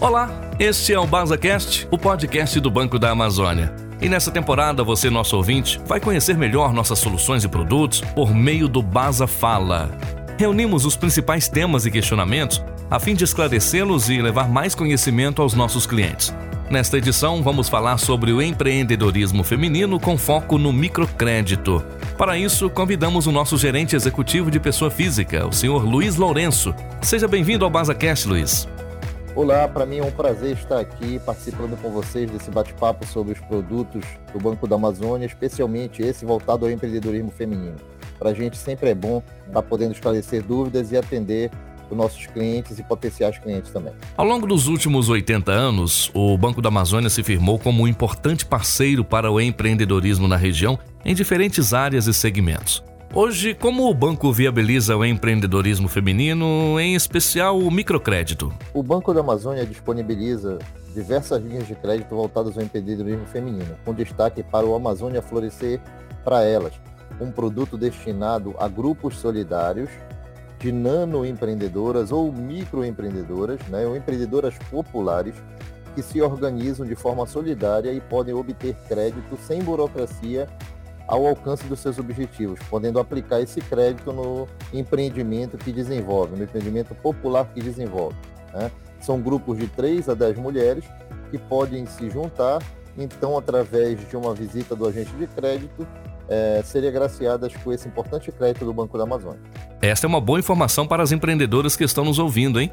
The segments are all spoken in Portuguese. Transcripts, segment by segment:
Olá, este é o BasaCast, o podcast do Banco da Amazônia. E nessa temporada, você, nosso ouvinte, vai conhecer melhor nossas soluções e produtos por meio do Basa Fala. Reunimos os principais temas e questionamentos a fim de esclarecê-los e levar mais conhecimento aos nossos clientes. Nesta edição, vamos falar sobre o empreendedorismo feminino com foco no microcrédito. Para isso, convidamos o nosso gerente executivo de pessoa física, o senhor Luiz Lourenço. Seja bem-vindo ao BasaCast, Luiz. Olá, para mim é um prazer estar aqui participando com vocês desse bate-papo sobre os produtos do Banco da Amazônia, especialmente esse voltado ao empreendedorismo feminino. Para a gente sempre é bom estar podendo esclarecer dúvidas e atender os nossos clientes e potenciais clientes também. Ao longo dos últimos 80 anos, o Banco da Amazônia se firmou como um importante parceiro para o empreendedorismo na região em diferentes áreas e segmentos. Hoje, como o banco viabiliza o empreendedorismo feminino, em especial o microcrédito? O Banco da Amazônia disponibiliza diversas linhas de crédito voltadas ao empreendedorismo feminino, com destaque para o Amazônia Florescer para Elas, um produto destinado a grupos solidários de nanoempreendedoras ou microempreendedoras, né, ou empreendedoras populares que se organizam de forma solidária e podem obter crédito sem burocracia ao alcance dos seus objetivos, podendo aplicar esse crédito no empreendimento que desenvolve, no empreendimento popular que desenvolve. Né? São grupos de 3 a 10 mulheres que podem se juntar, então, através de uma visita do agente de crédito, é, serem agraciadas com esse importante crédito do Banco da Amazônia. Esta é uma boa informação para as empreendedoras que estão nos ouvindo, hein?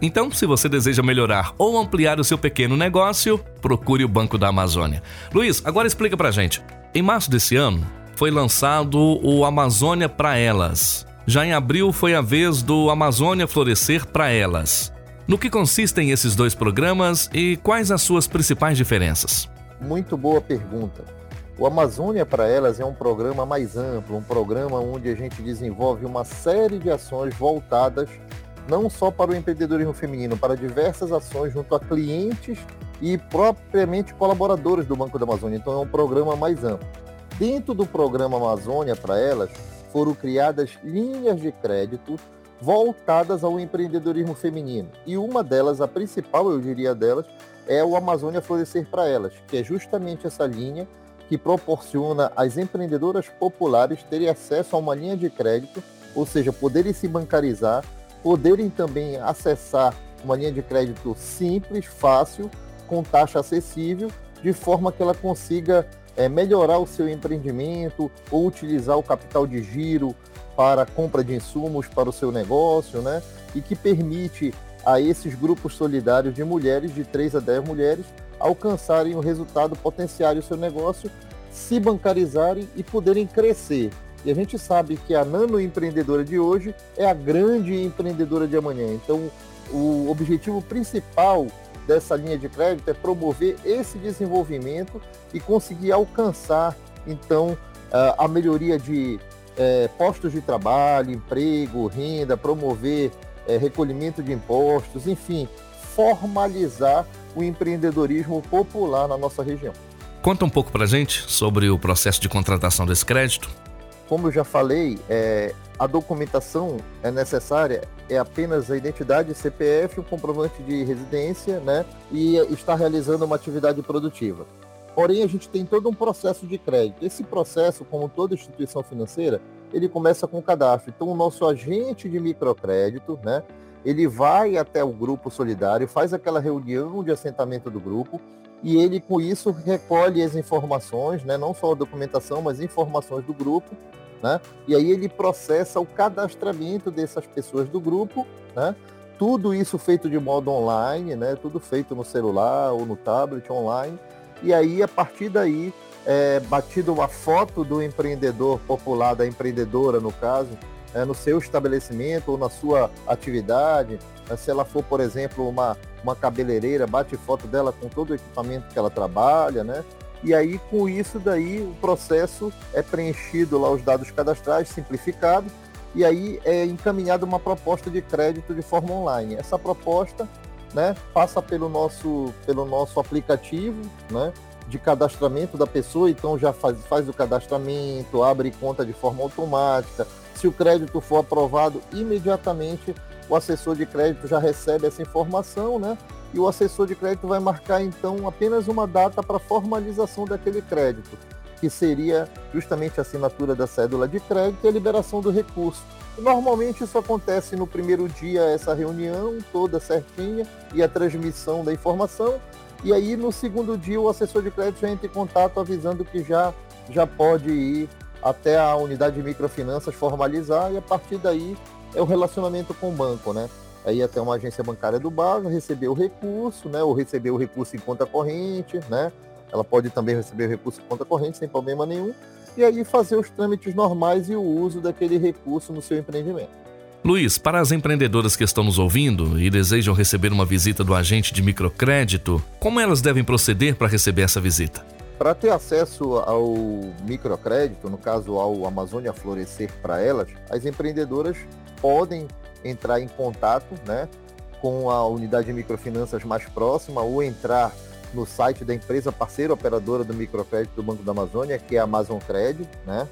Então, se você deseja melhorar ou ampliar o seu pequeno negócio, procure o Banco da Amazônia. Luiz, agora explica pra gente. Em março desse ano, foi lançado o Amazônia para Elas. Já em abril foi a vez do Amazônia Florescer para Elas. No que consistem esses dois programas e quais as suas principais diferenças? Muito boa pergunta. O Amazônia para Elas é um programa mais amplo, um programa onde a gente desenvolve uma série de ações voltadas não só para o empreendedorismo feminino, para diversas ações junto a clientes e propriamente colaboradores do Banco da Amazônia. Então é um programa mais amplo. Dentro do programa Amazônia para elas, foram criadas linhas de crédito voltadas ao empreendedorismo feminino. E uma delas, a principal, eu diria delas, é o Amazônia Florescer para Elas, que é justamente essa linha que proporciona às empreendedoras populares terem acesso a uma linha de crédito, ou seja, poderem se bancarizar, poderem também acessar uma linha de crédito simples, fácil com taxa acessível, de forma que ela consiga é, melhorar o seu empreendimento ou utilizar o capital de giro para compra de insumos para o seu negócio, né? E que permite a esses grupos solidários de mulheres, de 3 a 10 mulheres, alcançarem o resultado potencial do seu negócio, se bancarizarem e poderem crescer. E a gente sabe que a nano empreendedora de hoje é a grande empreendedora de amanhã. Então, o objetivo principal dessa linha de crédito é promover esse desenvolvimento e conseguir alcançar, então, a melhoria de é, postos de trabalho, emprego, renda, promover é, recolhimento de impostos, enfim, formalizar o empreendedorismo popular na nossa região. Conta um pouco para gente sobre o processo de contratação desse crédito. Como eu já falei, é, a documentação é necessária é apenas a identidade CPF, o comprovante de residência, né, e está realizando uma atividade produtiva. Porém, a gente tem todo um processo de crédito. Esse processo, como toda instituição financeira, ele começa com o cadastro. Então, o nosso agente de microcrédito, né, ele vai até o grupo solidário, faz aquela reunião de assentamento do grupo e ele, com isso, recolhe as informações, né, não só a documentação, mas informações do grupo né? E aí ele processa o cadastramento dessas pessoas do grupo, né? Tudo isso feito de modo online, né? Tudo feito no celular ou no tablet online. E aí, a partir daí, é batido uma foto do empreendedor popular, da empreendedora, no caso, é, no seu estabelecimento ou na sua atividade. Né? Se ela for, por exemplo, uma, uma cabeleireira, bate foto dela com todo o equipamento que ela trabalha, né? E aí, com isso daí, o processo é preenchido lá os dados cadastrais, simplificado, e aí é encaminhada uma proposta de crédito de forma online. Essa proposta né, passa pelo nosso, pelo nosso aplicativo né, de cadastramento da pessoa, então já faz, faz o cadastramento, abre conta de forma automática. Se o crédito for aprovado, imediatamente o assessor de crédito já recebe essa informação, né? e o assessor de crédito vai marcar então apenas uma data para formalização daquele crédito, que seria justamente a assinatura da cédula de crédito e a liberação do recurso. Normalmente isso acontece no primeiro dia, essa reunião toda certinha e a transmissão da informação, e aí no segundo dia o assessor de crédito já entra em contato avisando que já, já pode ir até a unidade de microfinanças formalizar e a partir daí é o relacionamento com o banco, né? Aí até uma agência bancária do bairro receber o recurso, né? Ou receber o recurso em conta corrente, né? Ela pode também receber o recurso em conta corrente sem problema nenhum. E aí fazer os trâmites normais e o uso daquele recurso no seu empreendimento. Luiz, para as empreendedoras que estão nos ouvindo e desejam receber uma visita do agente de microcrédito, como elas devem proceder para receber essa visita? Para ter acesso ao microcrédito, no caso ao Amazônia Florescer para elas, as empreendedoras podem entrar em contato né, com a unidade de microfinanças mais próxima ou entrar no site da empresa parceira operadora do microcrédito do Banco da Amazônia, que é a Amazon Crédito, né?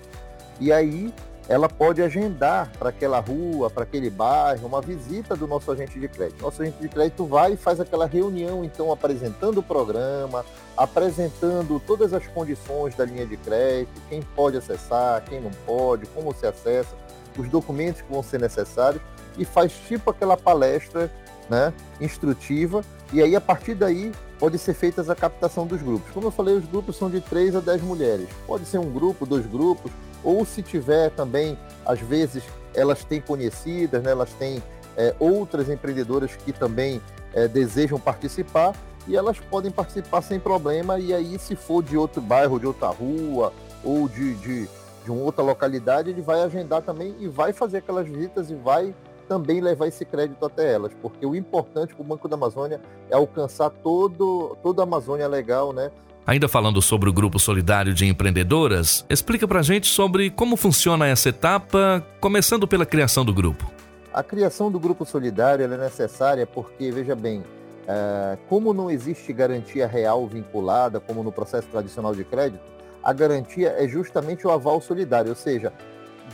E aí ela pode agendar para aquela rua, para aquele bairro, uma visita do nosso agente de crédito. Nosso agente de crédito vai e faz aquela reunião, então, apresentando o programa, apresentando todas as condições da linha de crédito, quem pode acessar, quem não pode, como se acessa, os documentos que vão ser necessários e faz tipo aquela palestra né, instrutiva, e aí a partir daí pode ser feita a captação dos grupos. Como eu falei, os grupos são de 3 a 10 mulheres. Pode ser um grupo, dois grupos, ou se tiver também, às vezes, elas têm conhecidas, né, elas têm é, outras empreendedoras que também é, desejam participar, e elas podem participar sem problema, e aí se for de outro bairro, de outra rua, ou de, de, de uma outra localidade, ele vai agendar também e vai fazer aquelas visitas e vai também levar esse crédito até elas, porque o importante para o Banco da Amazônia é alcançar todo, toda a Amazônia legal, né? Ainda falando sobre o Grupo Solidário de Empreendedoras, explica para a gente sobre como funciona essa etapa, começando pela criação do grupo. A criação do Grupo Solidário é necessária porque, veja bem, é, como não existe garantia real vinculada, como no processo tradicional de crédito, a garantia é justamente o aval solidário, ou seja,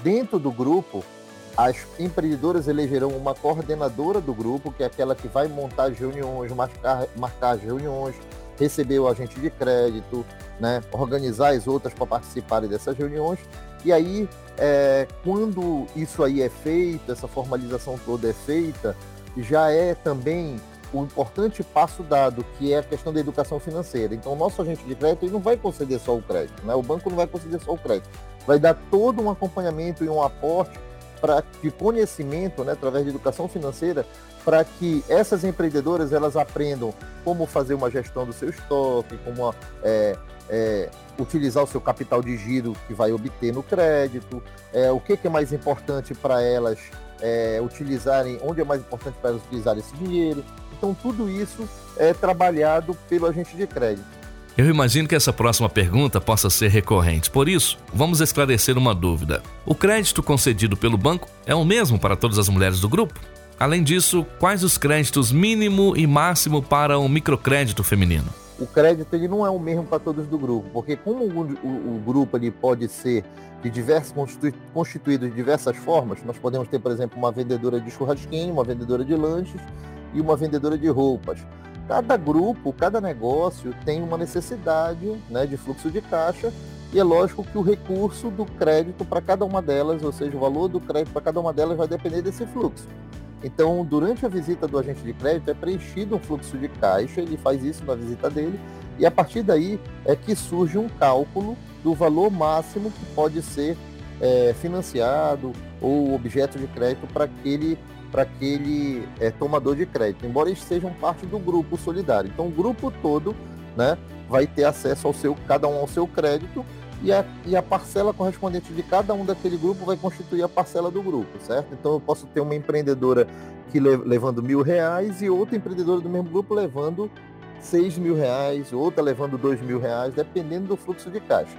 dentro do grupo, as empreendedoras elegerão uma coordenadora do grupo, que é aquela que vai montar as reuniões, marcar, marcar as reuniões, receber o agente de crédito, né, organizar as outras para participarem dessas reuniões. E aí, é, quando isso aí é feito, essa formalização toda é feita, já é também o importante passo dado, que é a questão da educação financeira. Então, o nosso agente de crédito ele não vai conceder só o crédito, né? o banco não vai conceder só o crédito, vai dar todo um acompanhamento e um aporte para de conhecimento, né, através de educação financeira, para que essas empreendedoras elas aprendam como fazer uma gestão do seu estoque, como é, é, utilizar o seu capital de giro que vai obter no crédito, é, o que, que, é mais importante para elas é, utilizarem, onde é mais importante para elas utilizarem esse dinheiro. Então tudo isso é trabalhado pelo agente de crédito. Eu imagino que essa próxima pergunta possa ser recorrente, por isso, vamos esclarecer uma dúvida. O crédito concedido pelo banco é o mesmo para todas as mulheres do grupo? Além disso, quais os créditos mínimo e máximo para um microcrédito feminino? O crédito ele não é o mesmo para todos do grupo, porque como o, o, o grupo ele pode ser de diversos constituído de diversas formas, nós podemos ter, por exemplo, uma vendedora de churrasquinho, uma vendedora de lanches e uma vendedora de roupas. Cada grupo, cada negócio tem uma necessidade né, de fluxo de caixa e é lógico que o recurso do crédito para cada uma delas, ou seja, o valor do crédito para cada uma delas vai depender desse fluxo. Então, durante a visita do agente de crédito é preenchido um fluxo de caixa, ele faz isso na visita dele, e a partir daí é que surge um cálculo do valor máximo que pode ser é, financiado ou objeto de crédito para aquele para aquele é, tomador de crédito, embora eles sejam parte do grupo solidário. Então, o grupo todo né, vai ter acesso ao seu, cada um ao seu crédito e a, e a parcela correspondente de cada um daquele grupo vai constituir a parcela do grupo, certo? Então, eu posso ter uma empreendedora que le, levando mil reais e outra empreendedora do mesmo grupo levando seis mil reais, outra levando dois mil reais, dependendo do fluxo de caixa.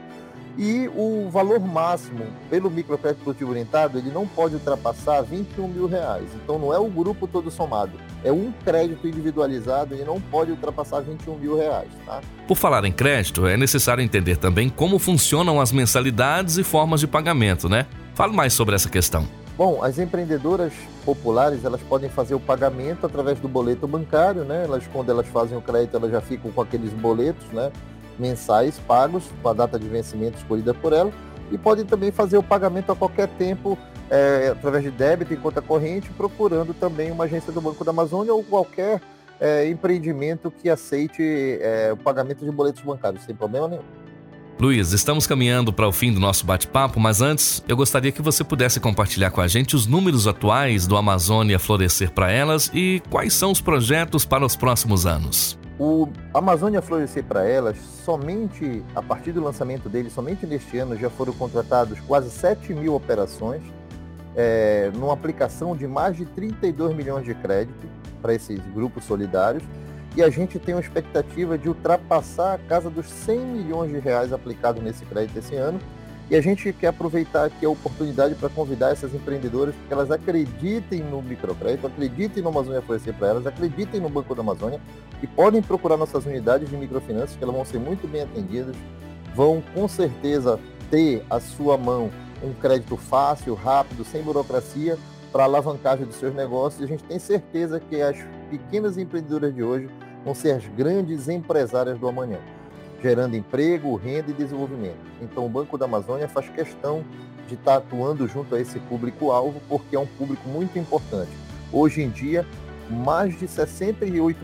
E o valor máximo pelo microcrédito produtivo orientado, ele não pode ultrapassar 21 mil reais. Então não é o grupo todo somado, é um crédito individualizado e não pode ultrapassar 21 mil reais. Tá? Por falar em crédito, é necessário entender também como funcionam as mensalidades e formas de pagamento, né? Fale mais sobre essa questão. Bom, as empreendedoras populares, elas podem fazer o pagamento através do boleto bancário, né? Elas, quando elas fazem o crédito, elas já ficam com aqueles boletos, né? Mensais pagos, com a data de vencimento escolhida por ela, e podem também fazer o pagamento a qualquer tempo, é, através de débito em conta corrente, procurando também uma agência do Banco da Amazônia ou qualquer é, empreendimento que aceite é, o pagamento de boletos bancários, sem problema nenhum. Luiz, estamos caminhando para o fim do nosso bate-papo, mas antes eu gostaria que você pudesse compartilhar com a gente os números atuais do Amazônia Florescer para Elas e quais são os projetos para os próximos anos. O Amazônia Florescer para Elas, somente a partir do lançamento dele, somente neste ano, já foram contratados quase 7 mil operações, é, numa aplicação de mais de 32 milhões de crédito para esses grupos solidários e a gente tem uma expectativa de ultrapassar a casa dos 100 milhões de reais aplicados nesse crédito esse ano. E a gente quer aproveitar aqui a oportunidade para convidar essas empreendedoras que elas acreditem no microcrédito, acreditem no Amazônia Florescer para elas, acreditem no Banco da Amazônia e podem procurar nossas unidades de microfinanças, que elas vão ser muito bem atendidas, vão com certeza ter à sua mão um crédito fácil, rápido, sem burocracia, para alavancagem dos seus negócios. E a gente tem certeza que as pequenas empreendedoras de hoje vão ser as grandes empresárias do amanhã, gerando emprego, renda e desenvolvimento. Então o Banco da Amazônia faz questão de estar atuando junto a esse público-alvo, porque é um público muito importante. Hoje em dia, mais de 68%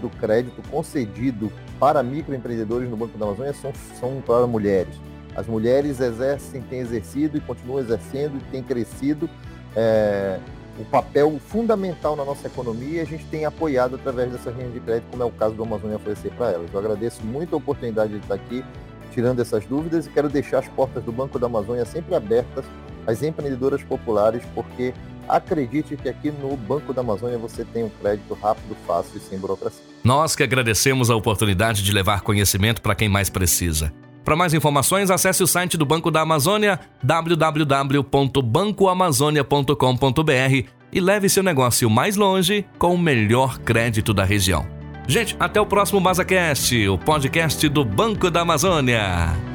do crédito concedido para microempreendedores no Banco da Amazônia são, são para mulheres. As mulheres exercem, têm exercido e continuam exercendo e têm crescido é, o papel fundamental na nossa economia e a gente tem apoiado através dessas linhas de crédito, como é o caso do Amazônia oferecer para elas. Eu agradeço muito a oportunidade de estar aqui tirando essas dúvidas e quero deixar as portas do Banco da Amazônia sempre abertas às empreendedoras populares, porque acredite que aqui no Banco da Amazônia você tem um crédito rápido, fácil e sem burocracia. Nós que agradecemos a oportunidade de levar conhecimento para quem mais precisa. Para mais informações, acesse o site do Banco da Amazônia, www.bancoamazonia.com.br e leve seu negócio mais longe com o melhor crédito da região. Gente, até o próximo BazaCast, o podcast do Banco da Amazônia.